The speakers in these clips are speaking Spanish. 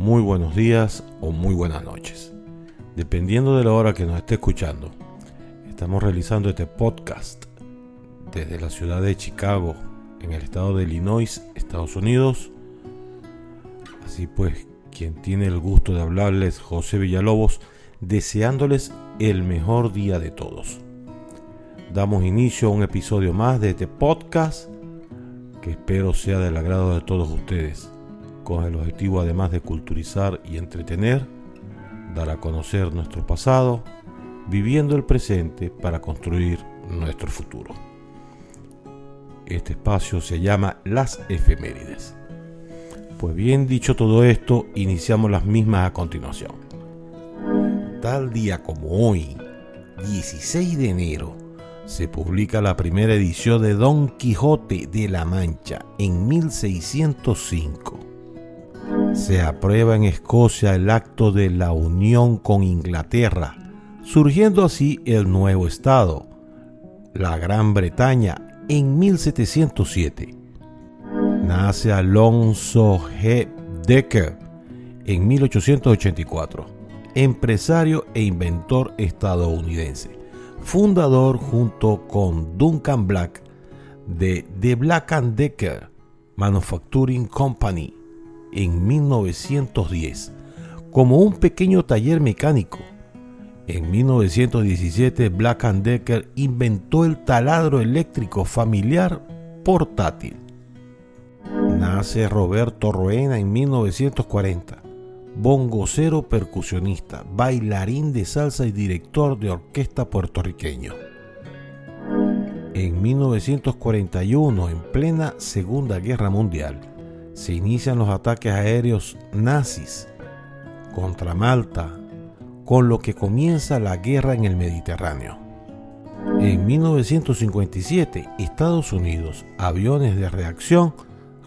muy buenos días o muy buenas noches. Dependiendo de la hora que nos esté escuchando, estamos realizando este podcast desde la ciudad de Chicago, en el estado de Illinois, Estados Unidos. Así pues, quien tiene el gusto de hablarles, José Villalobos, deseándoles el mejor día de todos. Damos inicio a un episodio más de este podcast que espero sea del agrado de todos ustedes, con el objetivo además de culturizar y entretener, dar a conocer nuestro pasado, viviendo el presente para construir nuestro futuro. Este espacio se llama Las Efemérides. Pues bien dicho todo esto, iniciamos las mismas a continuación. Tal día como hoy, 16 de enero, se publica la primera edición de Don Quijote de la Mancha en 1605. Se aprueba en Escocia el acto de la unión con Inglaterra, surgiendo así el nuevo estado, la Gran Bretaña, en 1707. Nace Alonso G. Decker en 1884, empresario e inventor estadounidense fundador junto con Duncan Black de The Black and Decker Manufacturing Company en 1910 como un pequeño taller mecánico. En 1917 Black Decker inventó el taladro eléctrico familiar portátil. Nace Roberto Roena en 1940 bongocero percusionista, bailarín de salsa y director de orquesta puertorriqueño. En 1941, en plena Segunda Guerra Mundial, se inician los ataques aéreos nazis contra Malta, con lo que comienza la guerra en el Mediterráneo. En 1957, Estados Unidos, aviones de reacción,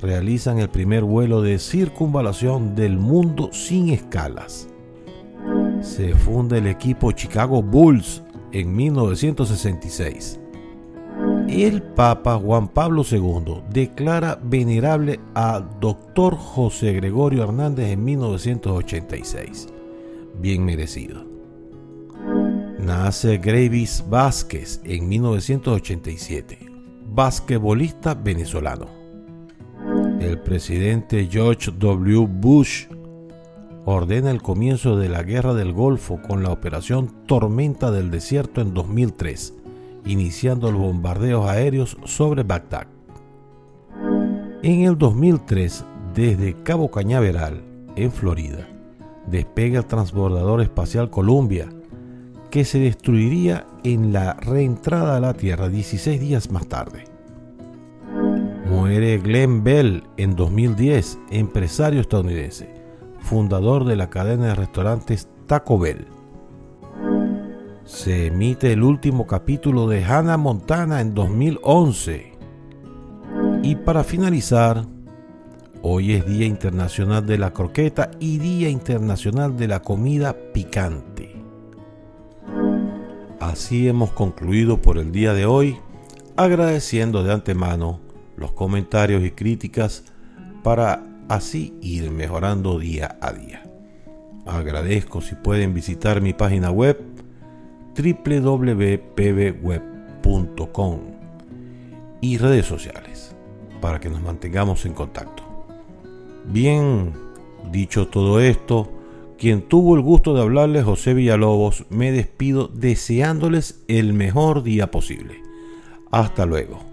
realizan el primer vuelo de circunvalación del mundo sin escalas. Se funda el equipo Chicago Bulls en 1966. El Papa Juan Pablo II declara venerable al Dr. José Gregorio Hernández en 1986. Bien merecido. Nace Gravis Vázquez en 1987, basquetbolista venezolano el presidente George W. Bush ordena el comienzo de la Guerra del Golfo con la operación Tormenta del Desierto en 2003, iniciando los bombardeos aéreos sobre Bagdad. En el 2003, desde Cabo Cañaveral, en Florida, despega el transbordador espacial Columbia, que se destruiría en la reentrada a la Tierra 16 días más tarde. Muere Glenn Bell en 2010, empresario estadounidense, fundador de la cadena de restaurantes Taco Bell. Se emite el último capítulo de Hannah Montana en 2011. Y para finalizar, hoy es Día Internacional de la Croqueta y Día Internacional de la Comida Picante. Así hemos concluido por el día de hoy, agradeciendo de antemano los comentarios y críticas para así ir mejorando día a día. Agradezco si pueden visitar mi página web www.pbweb.com y redes sociales para que nos mantengamos en contacto. Bien, dicho todo esto, quien tuvo el gusto de hablarles José Villalobos, me despido deseándoles el mejor día posible. Hasta luego.